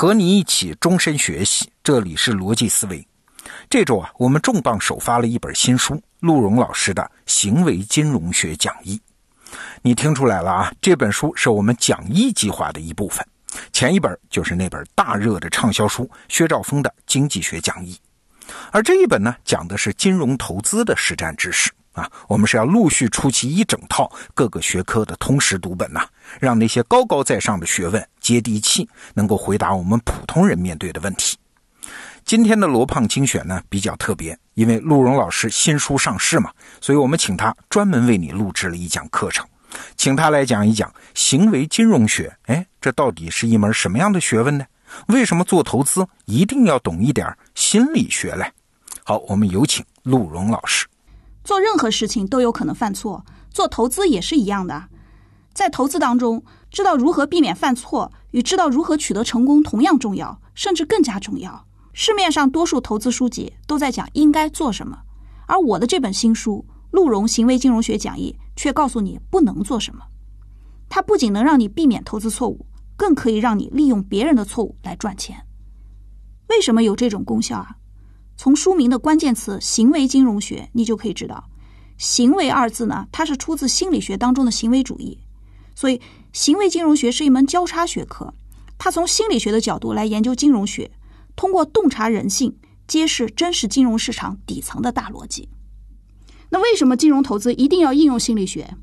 和你一起终身学习，这里是逻辑思维。这周啊，我们重磅首发了一本新书，陆荣老师的《行为金融学讲义》。你听出来了啊？这本书是我们讲义计划的一部分。前一本就是那本大热的畅销书薛兆丰的《经济学讲义》，而这一本呢，讲的是金融投资的实战知识。啊，我们是要陆续出齐一整套各个学科的通识读本呐，让那些高高在上的学问接地气，能够回答我们普通人面对的问题。今天的罗胖精选呢比较特别，因为陆荣老师新书上市嘛，所以我们请他专门为你录制了一讲课程，请他来讲一讲行为金融学。哎，这到底是一门什么样的学问呢？为什么做投资一定要懂一点心理学嘞？好，我们有请陆荣老师。做任何事情都有可能犯错，做投资也是一样的。在投资当中，知道如何避免犯错，与知道如何取得成功同样重要，甚至更加重要。市面上多数投资书籍都在讲应该做什么，而我的这本新书《鹿茸行为金融学讲义》却告诉你不能做什么。它不仅能让你避免投资错误，更可以让你利用别人的错误来赚钱。为什么有这种功效啊？从书名的关键词“行为金融学”，你就可以知道，“行为”二字呢，它是出自心理学当中的行为主义，所以行为金融学是一门交叉学科。它从心理学的角度来研究金融学，通过洞察人性，揭示真实金融市场底层的大逻辑。那为什么金融投资一定要应用心理学？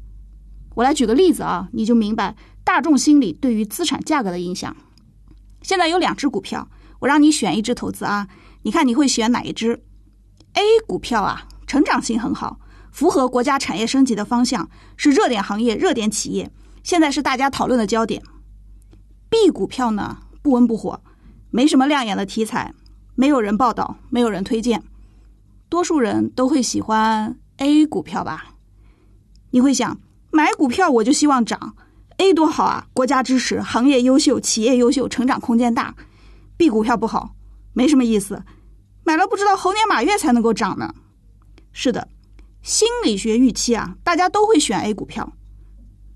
我来举个例子啊，你就明白大众心理对于资产价格的影响。现在有两只股票，我让你选一只投资啊。你看你会选哪一只？A 股票啊，成长性很好，符合国家产业升级的方向，是热点行业、热点企业，现在是大家讨论的焦点。B 股票呢，不温不火，没什么亮眼的题材，没有人报道，没有人推荐，多数人都会喜欢 A 股票吧？你会想，买股票我就希望涨，A 多好啊，国家支持，行业优秀，企业优秀，成长空间大。B 股票不好，没什么意思。买了不知道猴年马月才能够涨呢。是的，心理学预期啊，大家都会选 A 股票。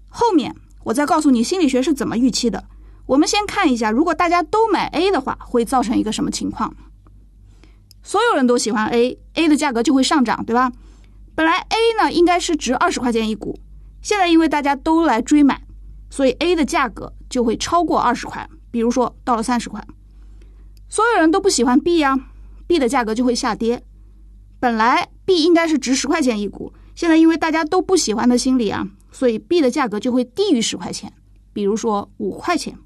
后面我再告诉你心理学是怎么预期的。我们先看一下，如果大家都买 A 的话，会造成一个什么情况？所有人都喜欢 A，A 的价格就会上涨，对吧？本来 A 呢应该是值二十块钱一股，现在因为大家都来追买，所以 A 的价格就会超过二十块，比如说到了三十块。所有人都不喜欢 B 呀。B 的价格就会下跌，本来 B 应该是值十块钱一股，现在因为大家都不喜欢的心理啊，所以 B 的价格就会低于十块钱，比如说五块钱。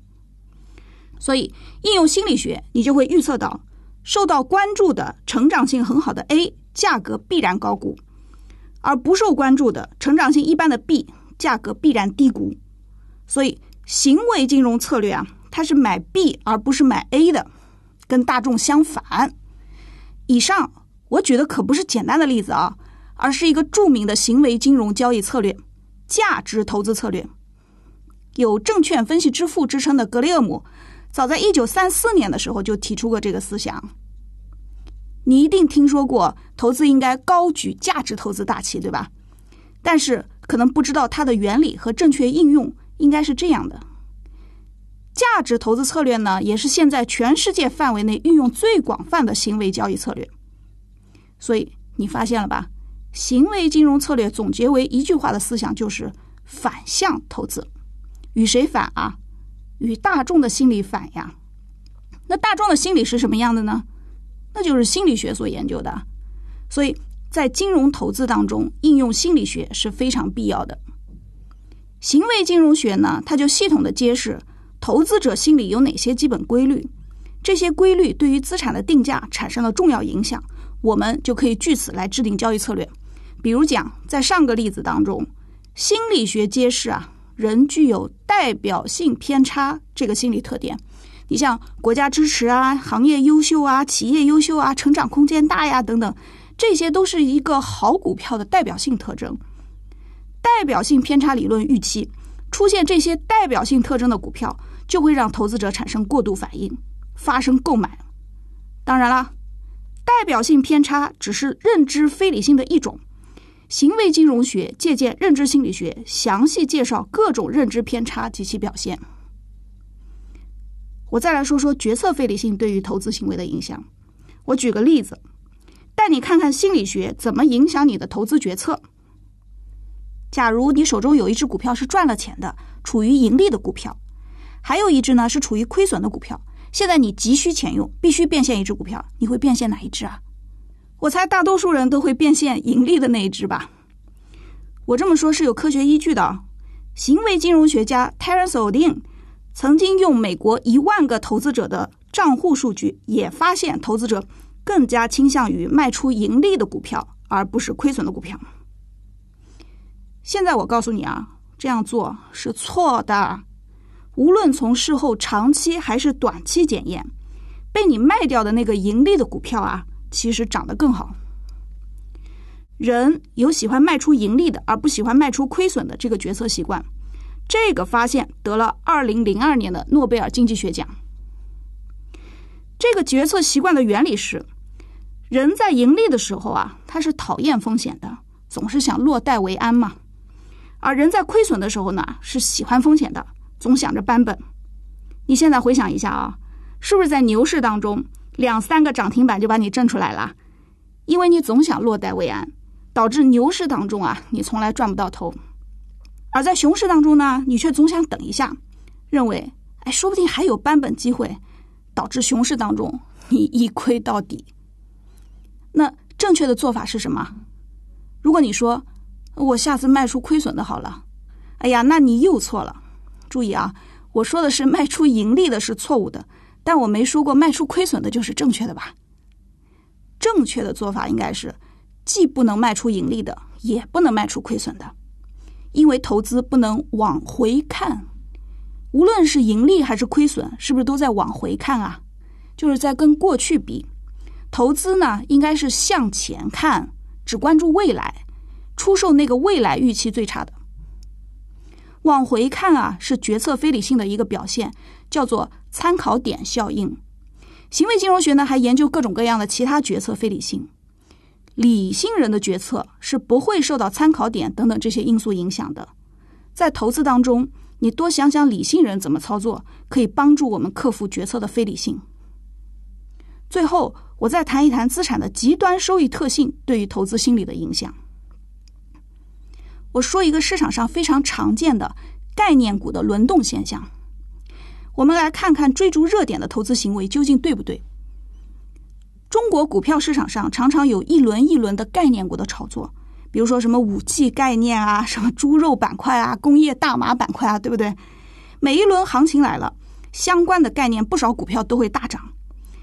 所以应用心理学，你就会预测到受到关注的成长性很好的 A 价格必然高估，而不受关注的成长性一般的 B 价格必然低估。所以行为金融策略啊，它是买 B 而不是买 A 的，跟大众相反。以上我举的可不是简单的例子啊，而是一个著名的行为金融交易策略——价值投资策略。有“证券分析之父”之称的格雷厄姆，早在一九三四年的时候就提出过这个思想。你一定听说过投资应该高举价值投资大旗，对吧？但是可能不知道它的原理和正确应用应该是这样的。价值投资策略呢，也是现在全世界范围内运用最广泛的行为交易策略。所以你发现了吧？行为金融策略总结为一句话的思想就是反向投资。与谁反啊？与大众的心理反呀。那大众的心理是什么样的呢？那就是心理学所研究的。所以在金融投资当中，应用心理学是非常必要的。行为金融学呢，它就系统的揭示。投资者心里有哪些基本规律？这些规律对于资产的定价产生了重要影响，我们就可以据此来制定交易策略。比如讲，在上个例子当中，心理学揭示啊，人具有代表性偏差这个心理特点。你像国家支持啊，行业优秀啊，企业优秀啊，成长空间大呀等等，这些都是一个好股票的代表性特征。代表性偏差理论预期，出现这些代表性特征的股票。就会让投资者产生过度反应，发生购买。当然了，代表性偏差只是认知非理性的一种。行为金融学借鉴认知心理学，详细介绍各种认知偏差及其表现。我再来说说决策非理性对于投资行为的影响。我举个例子，带你看看心理学怎么影响你的投资决策。假如你手中有一只股票是赚了钱的，处于盈利的股票，还有一只呢是处于亏损的股票，现在你急需钱用，必须变现一只股票，你会变现哪一只啊？我猜大多数人都会变现盈利的那一只吧。我这么说是有科学依据的。行为金融学家 Terence Odin 曾经用美国一万个投资者的账户数据，也发现投资者更加倾向于卖出盈利的股票，而不是亏损的股票。现在我告诉你啊，这样做是错的。无论从事后长期还是短期检验，被你卖掉的那个盈利的股票啊，其实涨得更好。人有喜欢卖出盈利的，而不喜欢卖出亏损的这个决策习惯。这个发现得了二零零二年的诺贝尔经济学奖。这个决策习惯的原理是：人在盈利的时候啊，他是讨厌风险的，总是想落袋为安嘛；而人在亏损的时候呢，是喜欢风险的，总想着扳本。你现在回想一下啊，是不是在牛市当中两三个涨停板就把你挣出来了？因为你总想落袋为安。导致牛市当中啊，你从来赚不到头；而在熊市当中呢，你却总想等一下，认为哎，说不定还有扳本机会，导致熊市当中你一亏到底。那正确的做法是什么？如果你说我下次卖出亏损的好了，哎呀，那你又错了。注意啊，我说的是卖出盈利的是错误的，但我没说过卖出亏损的就是正确的吧？正确的做法应该是。既不能卖出盈利的，也不能卖出亏损的，因为投资不能往回看。无论是盈利还是亏损，是不是都在往回看啊？就是在跟过去比。投资呢，应该是向前看，只关注未来，出售那个未来预期最差的。往回看啊，是决策非理性的一个表现，叫做参考点效应。行为金融学呢，还研究各种各样的其他决策非理性。理性人的决策是不会受到参考点等等这些因素影响的。在投资当中，你多想想理性人怎么操作，可以帮助我们克服决策的非理性。最后，我再谈一谈资产的极端收益特性对于投资心理的影响。我说一个市场上非常常见的概念股的轮动现象。我们来看看追逐热点的投资行为究竟对不对。中国股票市场上常常有一轮一轮的概念股的炒作，比如说什么五 G 概念啊，什么猪肉板块啊，工业大麻板块啊，对不对？每一轮行情来了，相关的概念不少股票都会大涨，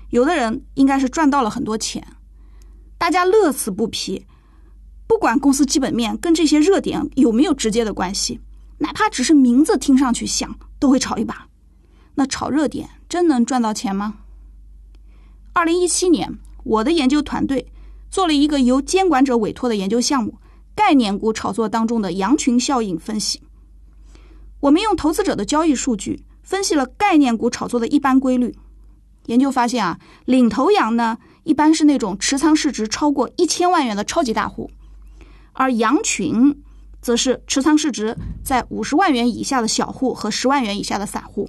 有的人应该是赚到了很多钱，大家乐此不疲。不管公司基本面跟这些热点有没有直接的关系，哪怕只是名字听上去像，都会炒一把。那炒热点真能赚到钱吗？二零一七年，我的研究团队做了一个由监管者委托的研究项目——概念股炒作当中的羊群效应分析。我们用投资者的交易数据分析了概念股炒作的一般规律。研究发现啊，领头羊呢一般是那种持仓市值超过一千万元的超级大户，而羊群则是持仓市值在五十万元以下的小户和十万元以下的散户。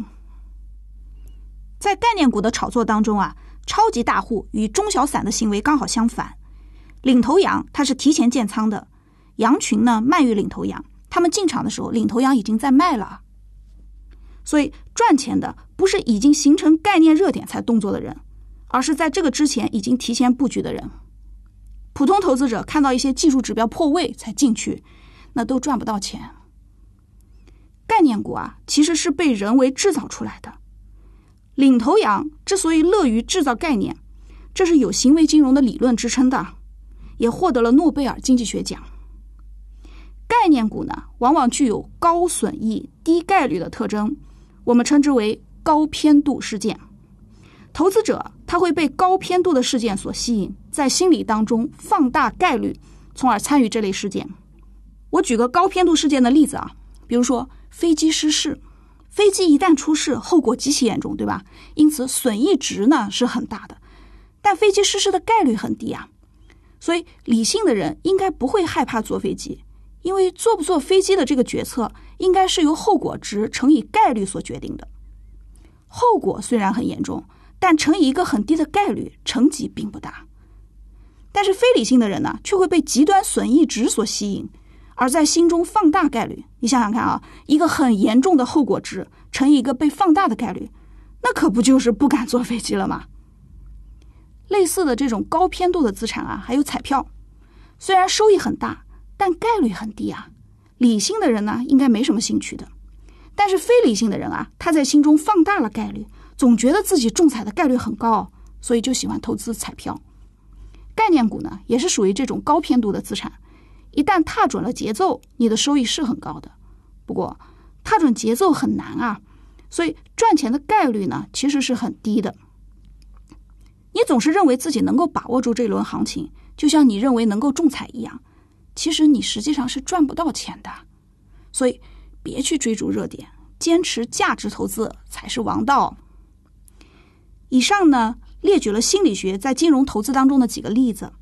在概念股的炒作当中啊。超级大户与中小散的行为刚好相反，领头羊它是提前建仓的，羊群呢慢于领头羊，他们进场的时候，领头羊已经在卖了。所以赚钱的不是已经形成概念热点才动作的人，而是在这个之前已经提前布局的人。普通投资者看到一些技术指标破位才进去，那都赚不到钱。概念股啊，其实是被人为制造出来的。领头羊之所以乐于制造概念，这是有行为金融的理论支撑的，也获得了诺贝尔经济学奖。概念股呢，往往具有高损益、低概率的特征，我们称之为高偏度事件。投资者他会被高偏度的事件所吸引，在心理当中放大概率，从而参与这类事件。我举个高偏度事件的例子啊，比如说飞机失事。飞机一旦出事，后果极其严重，对吧？因此损益值呢是很大的，但飞机失事的概率很低啊。所以理性的人应该不会害怕坐飞机，因为坐不坐飞机的这个决策应该是由后果值乘以概率所决定的。后果虽然很严重，但乘以一个很低的概率，成绩并不大。但是非理性的人呢，却会被极端损益值所吸引，而在心中放大概率。你想想看啊，一个很严重的后果值乘以一个被放大的概率，那可不就是不敢坐飞机了吗？类似的这种高偏度的资产啊，还有彩票，虽然收益很大，但概率很低啊。理性的人呢，应该没什么兴趣的。但是非理性的人啊，他在心中放大了概率，总觉得自己中彩的概率很高，所以就喜欢投资彩票。概念股呢，也是属于这种高偏度的资产。一旦踏准了节奏，你的收益是很高的。不过，踏准节奏很难啊，所以赚钱的概率呢，其实是很低的。你总是认为自己能够把握住这轮行情，就像你认为能够中彩一样，其实你实际上是赚不到钱的。所以。别去追逐热点，坚持价值投资才是王道。以上呢列举了心理学在金融投资当中的几个例子，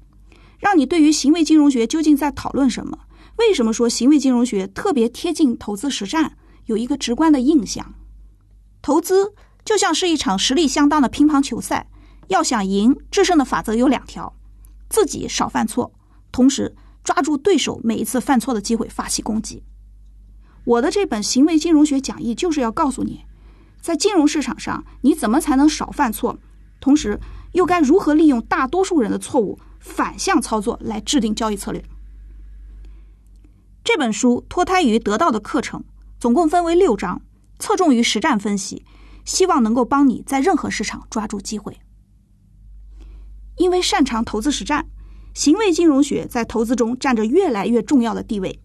让你对于行为金融学究竟在讨论什么，为什么说行为金融学特别贴近投资实战，有一个直观的印象。投资就像是一场实力相当的乒乓球赛，要想赢，制胜的法则有两条：自己少犯错，同时抓住对手每一次犯错的机会发起攻击。我的这本行为金融学讲义就是要告诉你，在金融市场上你怎么才能少犯错，同时又该如何利用大多数人的错误反向操作来制定交易策略。这本书脱胎于得到的课程，总共分为六章，侧重于实战分析，希望能够帮你在任何市场抓住机会。因为擅长投资实战，行为金融学在投资中占着越来越重要的地位。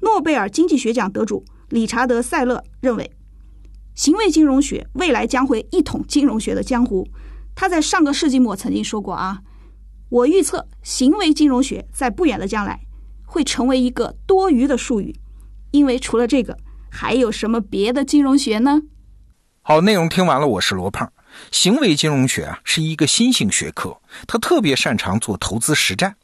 诺贝尔经济学奖得主理查德·塞勒认为，行为金融学未来将会一统金融学的江湖。他在上个世纪末曾经说过：“啊，我预测行为金融学在不远的将来会成为一个多余的术语，因为除了这个，还有什么别的金融学呢？”好，内容听完了，我是罗胖。行为金融学啊是一个新兴学科，它特别擅长做投资实战。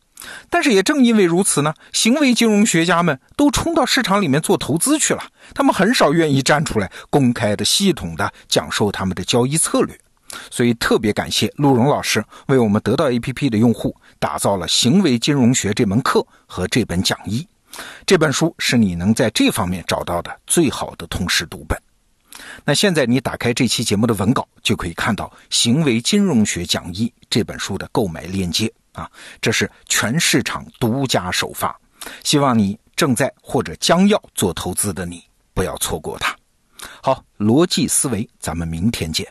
但是也正因为如此呢，行为金融学家们都冲到市场里面做投资去了。他们很少愿意站出来公开的、系统的讲授他们的交易策略。所以特别感谢陆荣老师为我们得到 APP 的用户打造了行为金融学这门课和这本讲义。这本书是你能在这方面找到的最好的通识读本。那现在你打开这期节目的文稿，就可以看到《行为金融学讲义》这本书的购买链接。啊，这是全市场独家首发，希望你正在或者将要做投资的你不要错过它。好，逻辑思维，咱们明天见。